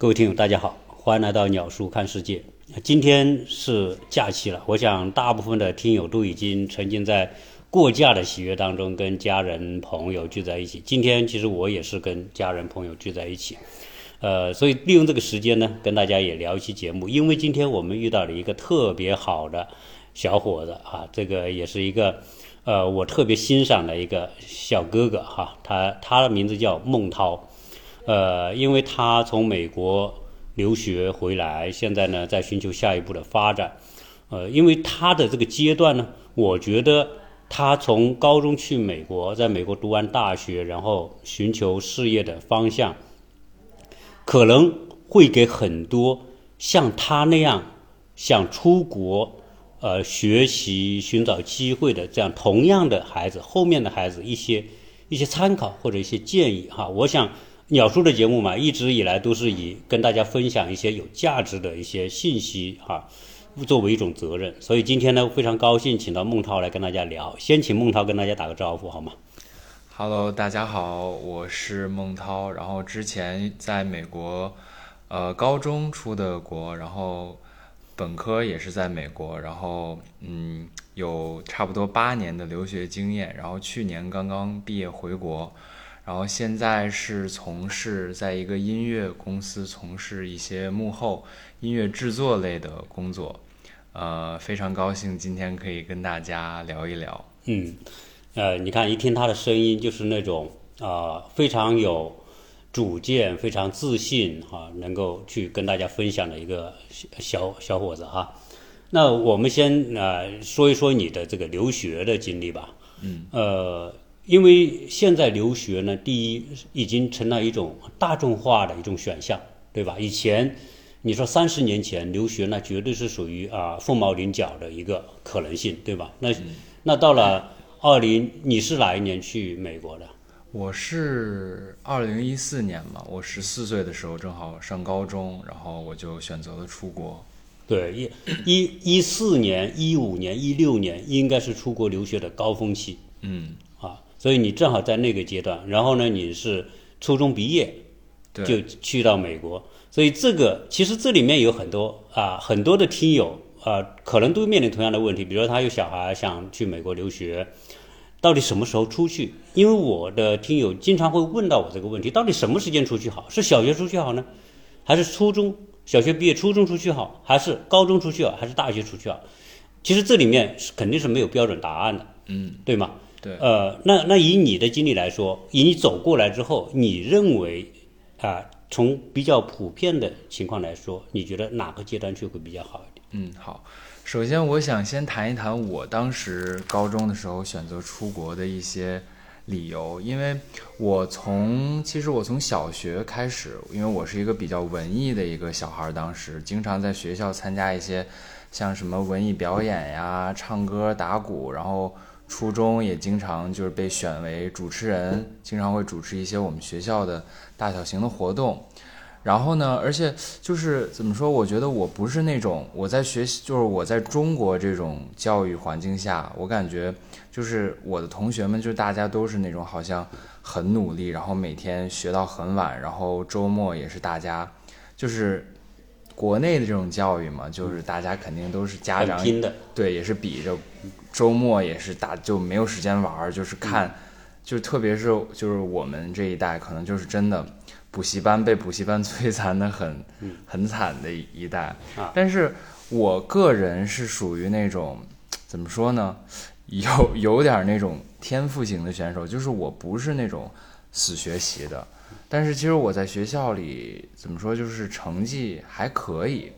各位听友，大家好，欢迎来到鸟叔看世界。今天是假期了，我想大部分的听友都已经沉浸在过假的喜悦当中，跟家人朋友聚在一起。今天其实我也是跟家人朋友聚在一起，呃，所以利用这个时间呢，跟大家也聊一期节目。因为今天我们遇到了一个特别好的小伙子啊，这个也是一个呃我特别欣赏的一个小哥哥哈，他他的名字叫孟涛，呃，因为他从美国。留学回来，现在呢在寻求下一步的发展，呃，因为他的这个阶段呢，我觉得他从高中去美国，在美国读完大学，然后寻求事业的方向，可能会给很多像他那样想出国呃学习、寻找机会的这样同样的孩子，后面的孩子一些一些参考或者一些建议哈，我想。鸟叔的节目嘛，一直以来都是以跟大家分享一些有价值的一些信息哈，作为一种责任。所以今天呢，非常高兴请到孟涛来跟大家聊。先请孟涛跟大家打个招呼好吗？Hello，大家好，我是孟涛。然后之前在美国，呃，高中出的国，然后本科也是在美国，然后嗯，有差不多八年的留学经验。然后去年刚刚毕业回国。然后现在是从事在一个音乐公司从事一些幕后音乐制作类的工作，呃，非常高兴今天可以跟大家聊一聊。嗯，呃，你看一听他的声音就是那种啊非常有主见、非常自信哈，能够去跟大家分享的一个小小伙子哈。那我们先呃说一说你的这个留学的经历吧。嗯，呃。因为现在留学呢，第一已经成了一种大众化的一种选项，对吧？以前你说三十年前留学那绝对是属于啊凤毛麟角的一个可能性，对吧？那那到了二零，你是哪一年去美国的？我是二零一四年嘛，我十四岁的时候正好上高中，然后我就选择了出国。对，一一一四年、一五年、一六年应该是出国留学的高峰期。嗯。所以你正好在那个阶段，然后呢，你是初中毕业，就去到美国。所以这个其实这里面有很多啊，很多的听友啊，可能都面临同样的问题。比如说他有小孩想去美国留学，到底什么时候出去？因为我的听友经常会问到我这个问题：到底什么时间出去好？是小学出去好呢，还是初中小学毕业初中出去好，还是高中出去好，还是大学出去好？其实这里面是肯定是没有标准答案的，嗯，对吗？对，呃，那那以你的经历来说，以你走过来之后，你认为啊，从比较普遍的情况来说，你觉得哪个阶段去会比较好一点？嗯，好，首先我想先谈一谈我当时高中的时候选择出国的一些理由，因为我从其实我从小学开始，因为我是一个比较文艺的一个小孩，当时经常在学校参加一些像什么文艺表演呀、唱歌、打鼓，然后。初中也经常就是被选为主持人，经常会主持一些我们学校的大小型的活动。然后呢，而且就是怎么说？我觉得我不是那种我在学习，就是我在中国这种教育环境下，我感觉就是我的同学们，就大家都是那种好像很努力，然后每天学到很晚，然后周末也是大家就是国内的这种教育嘛，就是大家肯定都是家长拼的，对，也是比着。周末也是打就没有时间玩儿，就是看，就特别是就是我们这一代，可能就是真的补习班被补习班摧残的很很惨的一代。但是我个人是属于那种怎么说呢，有有点那种天赋型的选手，就是我不是那种死学习的，但是其实我在学校里怎么说，就是成绩还可以。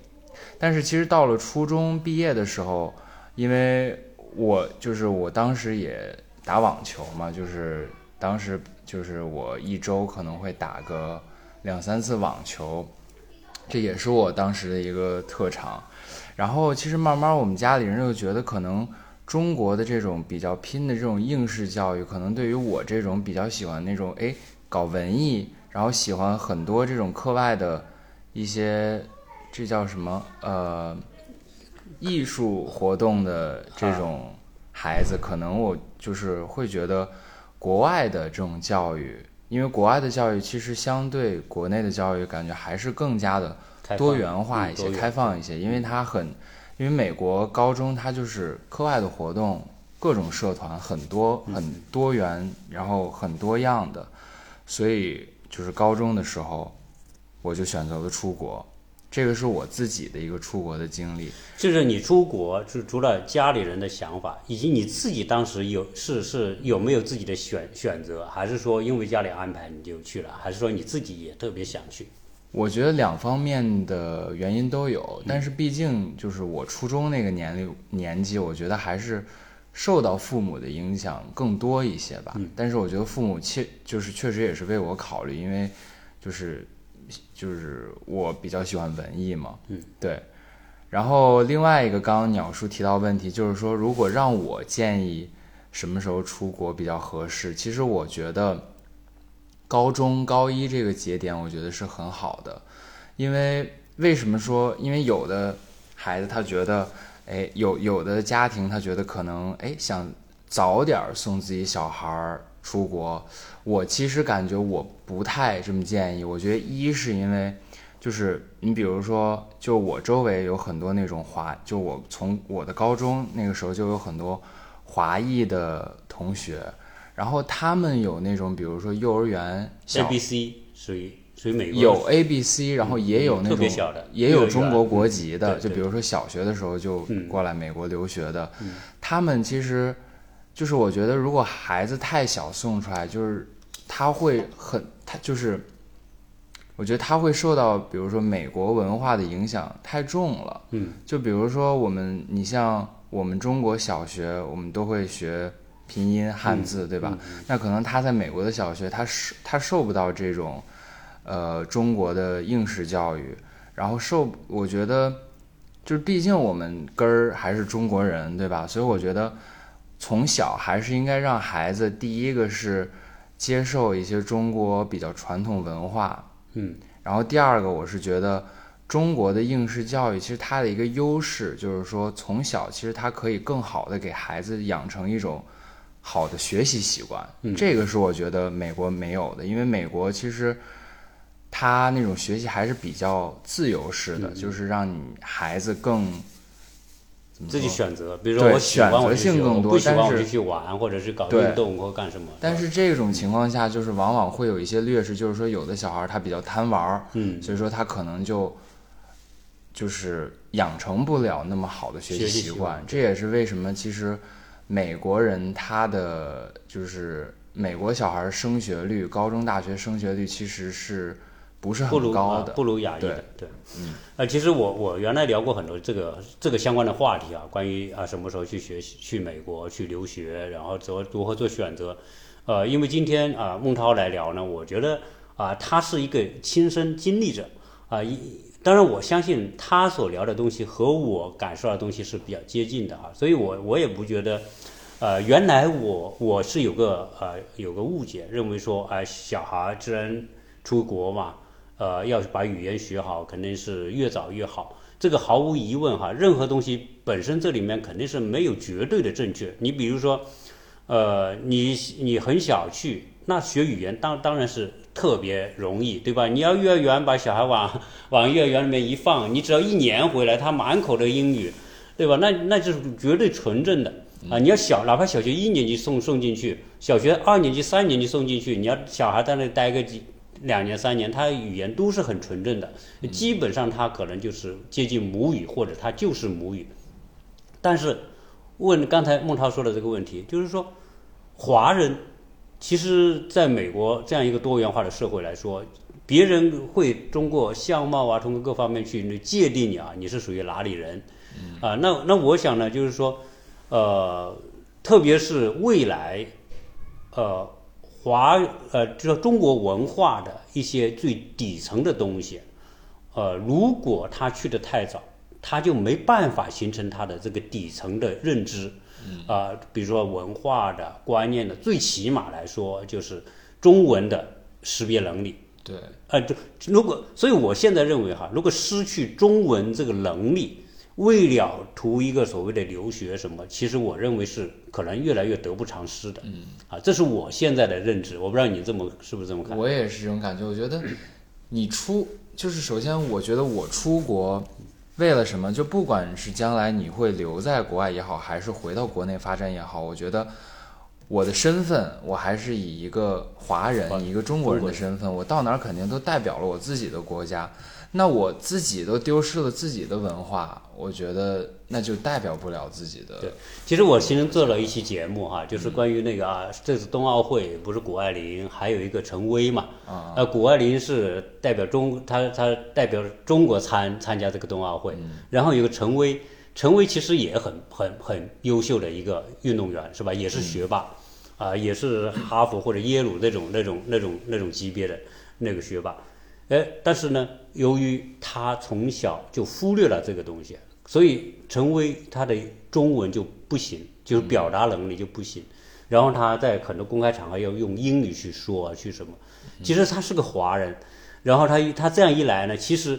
但是其实到了初中毕业的时候，因为我就是我当时也打网球嘛，就是当时就是我一周可能会打个两三次网球，这也是我当时的一个特长。然后其实慢慢我们家里人就觉得，可能中国的这种比较拼的这种应试教育，可能对于我这种比较喜欢那种哎搞文艺，然后喜欢很多这种课外的一些，这叫什么呃。艺术活动的这种孩子，可能我就是会觉得国外的这种教育因为国外的教育其实相对国内的教育，感觉还是更加的多元化一些、开放一些，因为它很，因为美国高中它就是课外的活动，各种社团很多很多元，然后很多样的，所以就是高中的时候，我就选择了出国。这个是我自己的一个出国的经历，就是你出国，是除了家里人的想法，以及你自己当时有是是有没有自己的选选择，还是说因为家里安排你就去了，还是说你自己也特别想去？我觉得两方面的原因都有，但是毕竟就是我初中那个年龄年纪，我觉得还是受到父母的影响更多一些吧。但是我觉得父母确就是确实也是为我考虑，因为就是。就是我比较喜欢文艺嘛，嗯，对。然后另外一个，刚刚鸟叔提到问题，就是说，如果让我建议什么时候出国比较合适，其实我觉得高中高一这个节点，我觉得是很好的。因为为什么说？因为有的孩子他觉得，哎，有有的家庭他觉得可能，哎，想早点送自己小孩儿。出国，我其实感觉我不太这么建议。我觉得一是因为，就是你比如说，就我周围有很多那种华，就我从我的高中那个时候就有很多华裔的同学，然后他们有那种比如说幼儿园，A B C 属于属于美国有 A B C，然后也有那种也有中国国籍的，就比如说小学的时候就过来美国留学的，他们其实。就是我觉得，如果孩子太小送出来，就是他会很，他就是，我觉得他会受到，比如说美国文化的影响太重了。嗯，就比如说我们，你像我们中国小学，我们都会学拼音汉字，对吧？那可能他在美国的小学，他受他受不到这种，呃，中国的应试教育，然后受，我觉得，就是毕竟我们根儿还是中国人，对吧？所以我觉得。从小还是应该让孩子，第一个是接受一些中国比较传统文化，嗯，然后第二个我是觉得中国的应试教育其实它的一个优势就是说从小其实它可以更好的给孩子养成一种好的学习习惯，这个是我觉得美国没有的，因为美国其实他那种学习还是比较自由式的，就是让你孩子更。自己选择，比如说我喜欢我就我不喜欢我就去玩，或者是搞运动或干什么。但是这种情况下，就是往往会有一些劣势，就是说有的小孩他比较贪玩，嗯，所以说他可能就就是养成不了那么好的学习习惯。这也是为什么其实美国人他的就是美国小孩升学率，高中大学升学率其实是。不是很高的，不如亚裔的，对，嗯，呃，其实我我原来聊过很多这个这个相关的话题啊，关于啊什么时候去学习去美国去留学，然后怎如何做选择，呃，因为今天啊孟涛来聊呢，我觉得啊他是一个亲身经历者啊，一当然我相信他所聊的东西和我感受的东西是比较接近的啊，所以我我也不觉得，呃，原来我我是有个呃有个误解，认为说啊小孩既然出国嘛。呃，要把语言学好，肯定是越早越好。这个毫无疑问哈，任何东西本身这里面肯定是没有绝对的正确。你比如说，呃，你你很小去，那学语言当当然是特别容易，对吧？你要幼儿园把小孩往往幼儿园里面一放，你只要一年回来，他满口的英语，对吧？那那就是绝对纯正的啊！你要小，哪怕小学一年级送送进去，小学二年级、三年级送进去，你要小孩在那待个几。两年三年，他语言都是很纯正的，基本上他可能就是接近母语，或者他就是母语。但是，问刚才孟涛说的这个问题，就是说，华人其实在美国这样一个多元化的社会来说，别人会通过相貌啊，通过各方面去界定你啊，你是属于哪里人啊？那那我想呢，就是说，呃，特别是未来，呃。华呃，就是中国文化的一些最底层的东西，呃，如果他去的太早，他就没办法形成他的这个底层的认知，啊，比如说文化的观念的，最起码来说就是中文的识别能力。对，呃，就如果，所以我现在认为哈，如果失去中文这个能力，为了图一个所谓的留学什么，其实我认为是可能越来越得不偿失的。嗯，啊，这是我现在的认知，我不知道你这么是不是这么看？我也是这种感觉。我觉得你出就是首先，我觉得我出国为了什么？就不管是将来你会留在国外也好，还是回到国内发展也好，我觉得我的身份我还是以一个华人、以一个中国人的身份，我到哪儿肯定都代表了我自己的国家。那我自己都丢失了自己的文化，我觉得那就代表不了自己的。对，其实我其实做了一期节目哈，就是关于那个啊，这次冬奥会不是谷爱凌，还有一个陈薇嘛。啊。呃，谷爱凌是代表中，她她代表中国参参加这个冬奥会。嗯。然后有个陈薇，陈薇其实也很很很优秀的一个运动员，是吧？也是学霸，啊，也是哈佛或者耶鲁那种那种那种那种级别的那个学霸。哎，但是呢，由于他从小就忽略了这个东西，所以陈威他的中文就不行，就是表达能力就不行。然后他在很多公开场合要用英语去说去什么。其实他是个华人，然后他他这样一来呢，其实，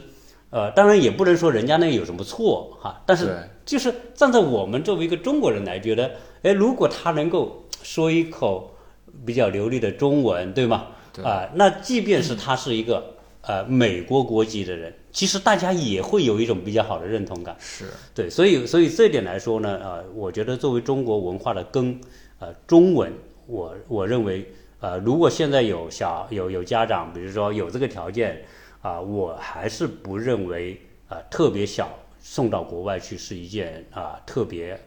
呃，当然也不能说人家那有什么错哈，但是就是站在我们作为一个中国人来觉得，哎，如果他能够说一口比较流利的中文，对吗？啊，那即便是他是一个。呃，美国国籍的人，其实大家也会有一种比较好的认同感。是对，所以所以这点来说呢，呃，我觉得作为中国文化的根，呃，中文，我我认为，呃，如果现在有小有有家长，比如说有这个条件，啊，我还是不认为，啊，特别小送到国外去是一件啊特别，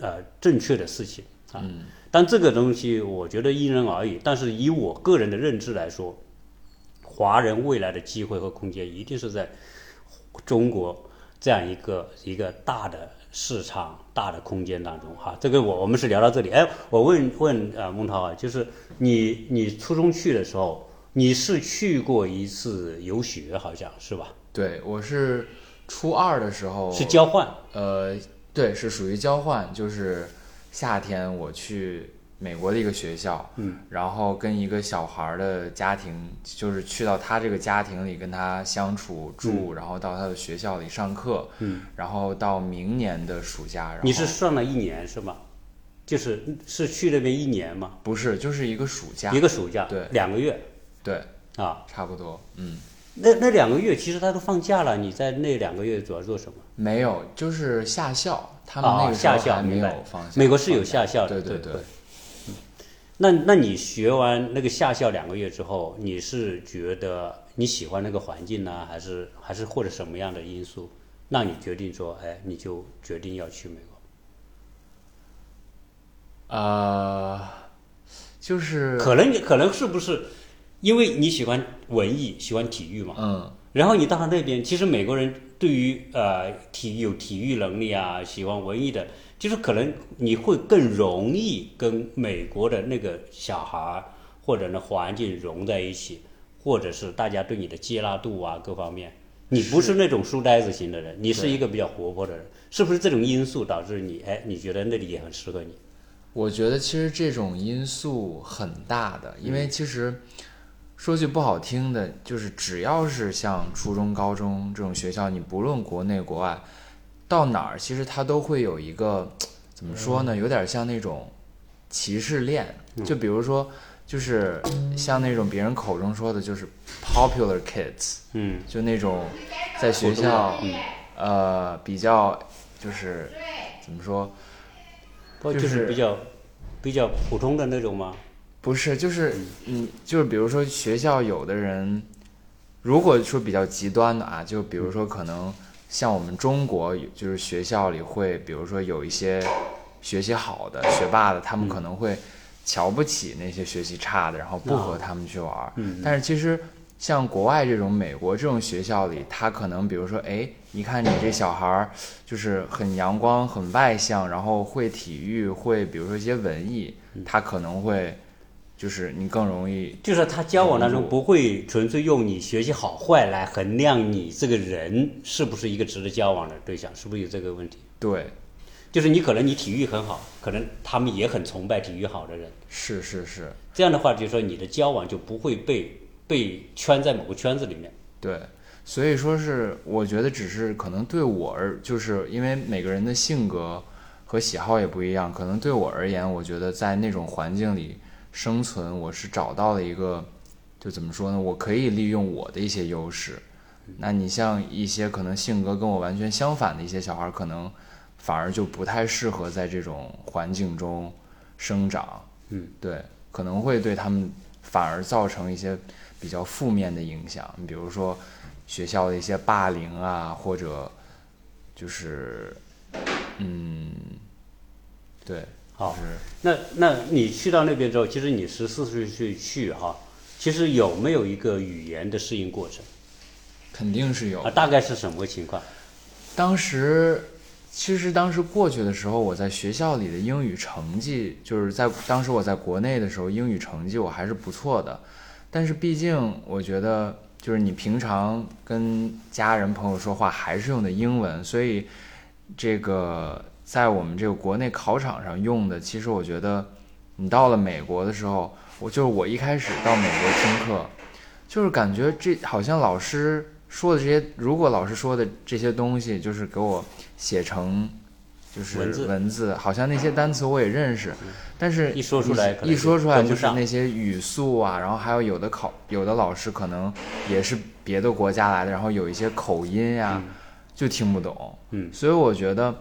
呃，正确的事情啊。但这个东西我觉得因人而异。但是以我个人的认知来说。华人未来的机会和空间一定是在中国这样一个一个大的市场、大的空间当中哈。这个我我们是聊到这里。哎，我问问啊，孟涛啊，就是你你初中去的时候，你是去过一次游学，好像是吧？对，我是初二的时候是交换。呃，对，是属于交换，就是夏天我去。美国的一个学校，嗯，然后跟一个小孩的家庭，就是去到他这个家庭里跟他相处住，然后到他的学校里上课，嗯，然后到明年的暑假，你是上了一年是吗？就是是去那边一年吗？不是，就是一个暑假，一个暑假，对，两个月，对，啊，差不多，嗯，那那两个月其实他都放假了，你在那两个月主要做什么？没有，就是下校，他们那个夏校没有放，美国是有下校的，对对。对。那那你学完那个夏校两个月之后，你是觉得你喜欢那个环境呢，还是还是或者什么样的因素，让你决定说，哎，你就决定要去美国？呃，就是可能可能是不是因为你喜欢文艺，喜欢体育嘛？嗯。然后你到了那边，其实美国人对于呃体有体育能力啊，喜欢文艺的。就是可能你会更容易跟美国的那个小孩儿或者呢环境融在一起，或者是大家对你的接纳度啊各方面，你不是那种书呆子型的人，你是一个比较活泼的人，是不是这种因素导致你哎你觉得那里也很适合你？我觉得其实这种因素很大的，因为其实说句不好听的，就是只要是像初中、高中这种学校，你不论国内国外。到哪儿，其实它都会有一个，怎么说呢？有点像那种歧视链。就比如说，就是像那种别人口中说的，就是 popular kids，嗯，就那种在学校，呃，比较就是怎么说，就是比较比较普通的那种吗？不是，就是嗯，就是比如说学校有的人，如果说比较极端的啊，就比如说可能。像我们中国，就是学校里会，比如说有一些学习好的学霸的，他们可能会瞧不起那些学习差的，然后不和他们去玩。嗯。但是其实像国外这种美国这种学校里，他可能比如说，哎，一看你这小孩儿就是很阳光、很外向，然后会体育，会比如说一些文艺，他可能会。就是你更容易，就是他交往当中不会纯粹用你学习好坏来衡量你这个人是不是一个值得交往的对象，是不是有这个问题？对，就是你可能你体育很好，可能他们也很崇拜体育好的人。是是是，这样的话就是说你的交往就不会被被圈在某个圈子里面。对。所以说是我觉得只是可能对我而就是因为每个人的性格和喜好也不一样，可能对我而言，我觉得在那种环境里生存，我是找到了一个就怎么说呢？我可以利用我的一些优势。那你像一些可能性格跟我完全相反的一些小孩，可能反而就不太适合在这种环境中生长。嗯，对，可能会对他们反而造成一些比较负面的影响。你比如说学校的一些霸凌啊，或者就是嗯，对，好就是那那你去到那边之后，其实你十四岁去去哈，其实有没有一个语言的适应过程肯定是有啊？大概是什么情况？当时，其实当时过去的时候，我在学校里的英语成绩，就是在当时我在国内的时候，英语成绩我还是不错的。但是毕竟，我觉得就是你平常跟家人朋友说话还是用的英文，所以这个在我们这个国内考场上用的，其实我觉得你到了美国的时候，我就是我一开始到美国听课，就是感觉这好像老师说的这些，如果老师说的这些东西，就是给我写成就是文字文字，好像那些单词我也认识，但是一说出来一说出来就是那些语速啊，然后还有有的考有的老师可能也是别的国家来的，然后有一些口音呀、就听不懂。嗯所以我觉得，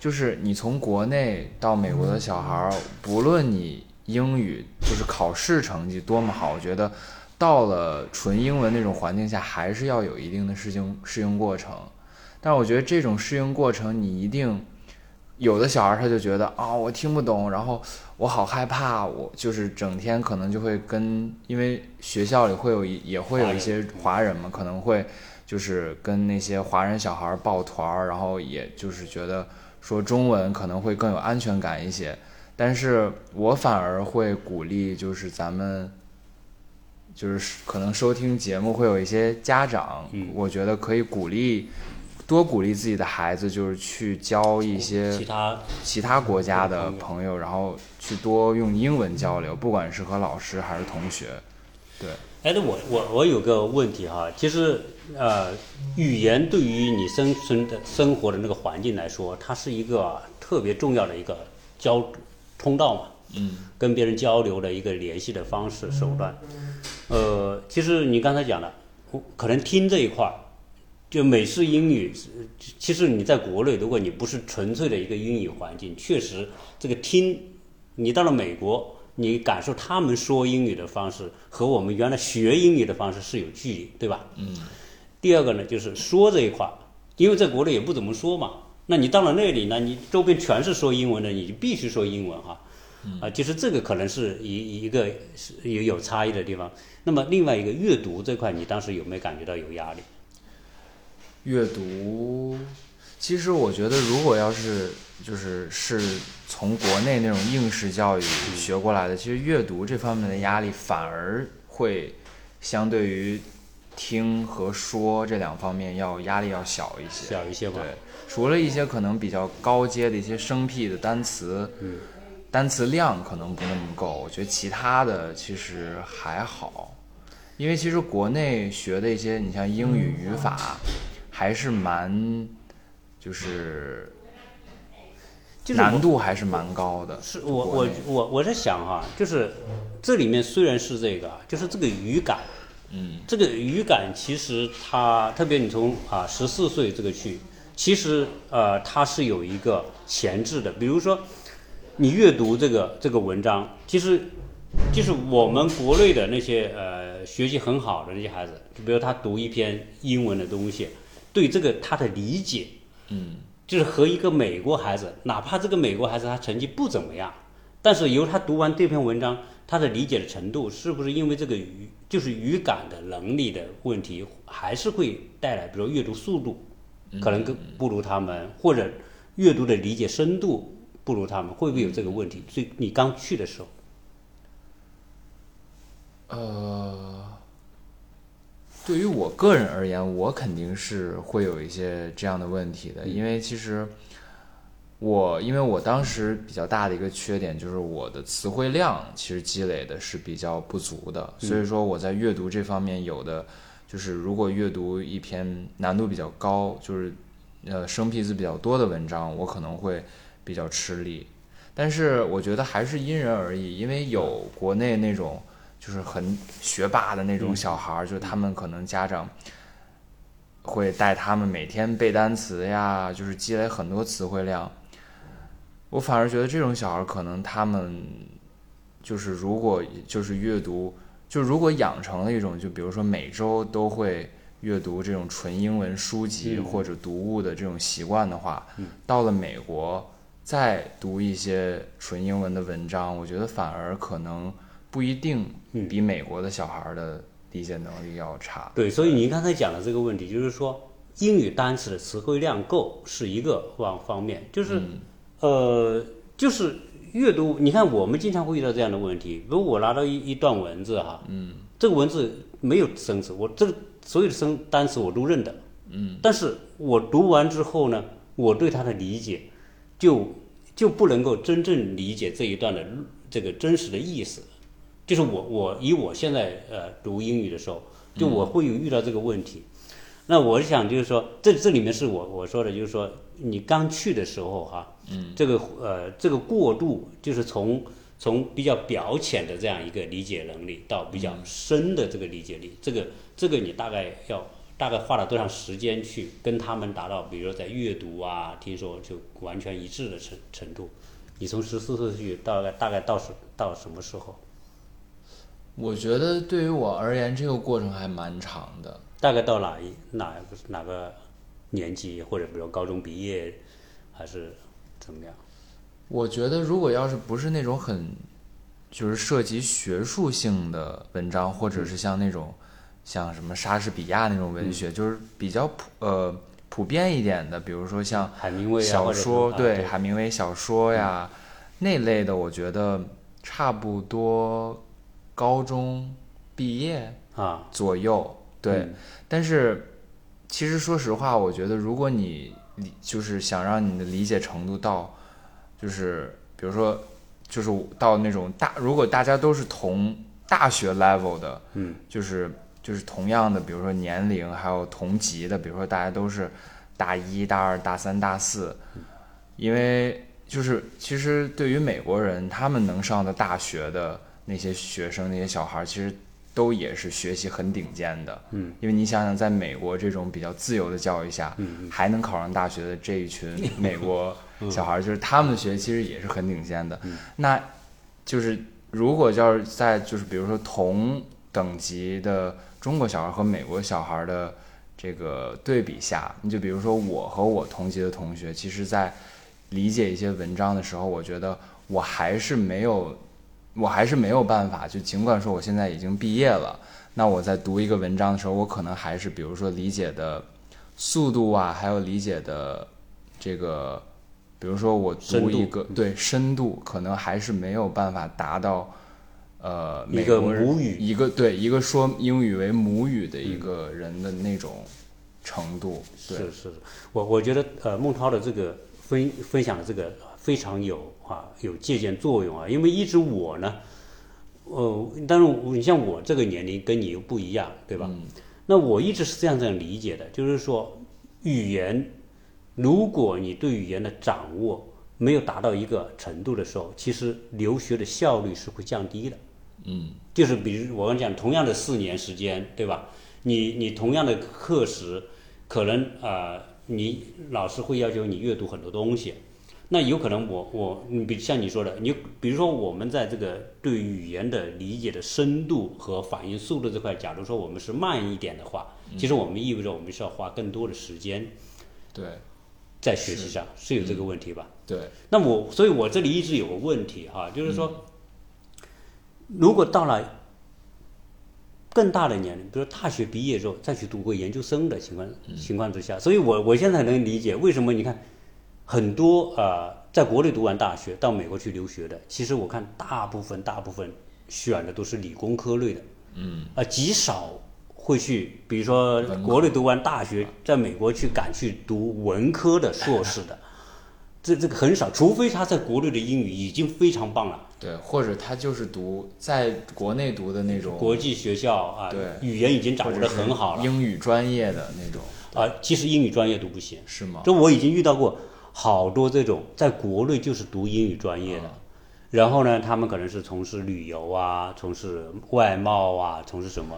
就是你从国内到美国的小孩儿，不论你英语就是考试成绩多么好，我觉得到了纯英文那种环境下，还是要有一定的适应适应过程。但我觉得这种适应过程，你一定有的小孩儿他就觉得啊、我听不懂，然后我好害怕，我就是整天可能就会跟，因为学校里会有一也会有一些华人嘛，可能会就是跟那些华人小孩儿抱团儿，然后也就是觉得说中文可能会更有安全感一些。但是我反而会鼓励，就是咱们就是可能收听节目会有一些家长，嗯我觉得可以鼓励多鼓励自己的孩子，就是去交一些其他其他国家的朋友，然后去多用英文交流，不管是和老师还是同学。对，哎，那我我我有个问题哈，其实呃，语言对于你生存的生活的那个环境来说，它是一个特别重要的一个交通道嘛，嗯，跟别人交流的一个联系的方式手段。呃，其实你刚才讲了，可能听这一块儿，就美式英语，其实你在国内，如果你不是纯粹的一个英语环境，确实这个听，你到了美国。你感受他们说英语的方式和我们原来学英语的方式是有距离，对吧？嗯。第二个呢，就是说这一块，因为在国内也不怎么说嘛，那你到了那里呢，你周边全是说英文的，你就必须说英文哈。啊，其实这个可能是一一个是有有差异的地方。那么另外一个阅读这块，你当时有没有感觉到有压力？阅读，其实我觉得，如果要是就是是从国内那种应试教育学过来的，其实阅读这方面的压力反而会相对于听和说这两方面要压力要小一些。小一些吧。对，除了一些可能比较高阶的一些生僻的单词，嗯，单词量可能不那么够，我觉得其他的其实还好，因为其实国内学的一些，你像英语语法，还是蛮，就是就是难度还是蛮高的。是我我我我在想哈，就是这里面虽然是这个，就是这个语感，嗯。这个语感其实它特别你从啊十四岁这个去，其实呃它是有一个前置的，比如说你阅读这个这个文章，其实就是我们国内的那些呃学习很好的那些孩子，就比如他读一篇英文的东西，对这个他的理解，嗯。就是和一个美国孩子，哪怕这个美国孩子他成绩不怎么样，但是由他读完这篇文章，他的理解的程度是不是因为这个语就是语感的能力的问题，还是会带来，比如阅读速度可能更不如他们，或者阅读的理解深度不如他们，会不会有这个问题？所以你刚去的时候，呃，对于我个人而言，我肯定是会有一些这样的问题的，因为其实我因为我当时比较大的一个缺点就是我的词汇量其实积累的是比较不足的，所以说我在阅读这方面有的就是如果阅读一篇难度比较高，就是呃生僻字比较多的文章，我可能会比较吃力。但是我觉得还是因人而异，因为有国内那种就是很学霸的那种小孩儿，就是他们可能家长会带他们每天背单词呀，就是积累很多词汇量。我反而觉得这种小孩可能他们就是如果就是阅读，就如果养成了一种就比如说每周都会阅读这种纯英文书籍嗯。或者读物的这种习惯的话，嗯。到了美国再读一些纯英文的文章，我觉得反而可能不一定嗯。比美国的小孩的理解能力要差。对，所以您刚才讲的这个问题，就是说英语单词的词汇量够是一个方方面，就是、嗯呃，就是阅读。你看，我们经常会遇到这样的问题，如果我拿到一一段文字哈，嗯，这个文字没有生词，我这个所有的生单词我都认得，嗯，但是我读完之后呢，我对它的理解就就不能够真正理解这一段的这个真实的意思。就是我我以我现在呃读英语的时候，就我会有遇到这个问题。那我想就是说，这这里面是我我说的，就是说你刚去的时候哈，嗯，这个呃这个过渡就是从从比较表浅的这样一个理解能力到比较深的这个理解力，这个这个你大概要大概花了多长时间去跟他们达到，比如说在阅读啊，听说就完全一致的程程度。你从十四岁去大概大概到什到什么时候？我觉得对于我而言，这个过程还蛮长的。大概到哪一哪哪个年纪，或者比如高中毕业，还是怎么样？我觉得如果要是不是那种很就是涉及学术性的文章，或者是像那种像什么莎士比亚那种文学，就是比较普呃普遍一点的，比如说像海明威啊，小说，啊对海明威小说呀、那类的，我觉得差不多高中毕业啊，左右。对，嗯。但是其实说实话，我觉得如果你理就是想让你的理解程度到，就是比如说，就是到那种大，如果大家都是同大学 level 的，嗯，就是就是同样的，比如说年龄，还有同级的，比如说大家都是大一大二大三大四，因为就是其实对于美国人，他们能上的大学的那些学生那些小孩，其实都也是学习很顶尖的，嗯，因为你想想，在美国这种比较自由的教育下，嗯还能考上大学的这一群美国 小孩儿，就是他们的学习其实也是很顶尖的。嗯。那就是如果要是在就是比如说同等级的中国小孩和美国小孩的这个对比下，你就比如说我和我同级的同学，其实在理解一些文章的时候，我觉得我还是没有，我还是没有办法。就尽管说我现在已经毕业了，那我在读一个文章的时候，我可能还是比如说理解的速度啊，还有理解的这个，比如说我读一个对深度，可能还是没有办法达到。呃，一个母语一个对一个说英语为母语的一个人的那种程度，对，是是是，我我觉得呃孟涛的这个分分享的这个非常有啊有借鉴作用啊，因为一直我呢，呃，但是你像我这个年龄跟你又不一样，对吧？嗯那我一直是这样这样理解的，就是说语言，如果你对语言的掌握没有达到一个程度的时候，其实留学的效率是会降低的。嗯就是比如我刚讲，同样的四年时间，对吧？你你同样的课时，可能呃，你老师会要求你阅读很多东西，那有可能我我你比像你说的，你比如说我们在这个对语言的理解的深度和反应速度这块，假如说我们是慢一点的话，其实我们意味着我们是要花更多的时间对在学习上，是有这个问题吧？对，那我，所以我这里一直有个问题哈、就是说，如果到了更大的年龄，比如大学毕业之后再去读个研究生的情况情况之下，所以我我现在能理解为什么你看很多呃在国内读完大学到美国去留学的，其实我看大部分大部分选的都是理工科类的，嗯。啊，极少会去，比如说国内读完大学，在美国去赶去读文科的硕士的，这这个很少，除非他在国内的英语已经非常棒了，对，或者他就是读在国内读的那种国际学校啊，对。语言已经掌握的很好了。英语专业的那种，啊。其实英语专业都不行，是吗？这我已经遇到过好多这种在国内就是读英语专业的，啊。然后呢，他们可能是从事旅游啊，从事外贸啊，从事什么？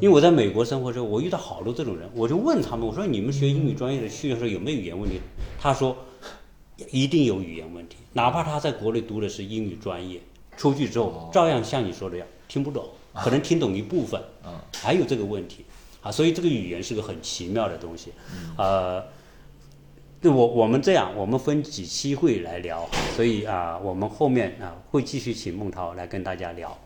因为我在美国生活的时候，我遇到好多这种人，我就问他们，我说你们学英语专业的去的时候有没有语言问题？他说一定有语言问题，哪怕他在国内读的是英语专业，出去之后照样像你说的一样听不懂，可能听懂一部分，嗯还有这个问题。啊，所以这个语言是个很奇妙的东西，呃。就我我们这样，我们分几期会来聊，所以啊，我们后面啊会继续请孟涛来跟大家聊。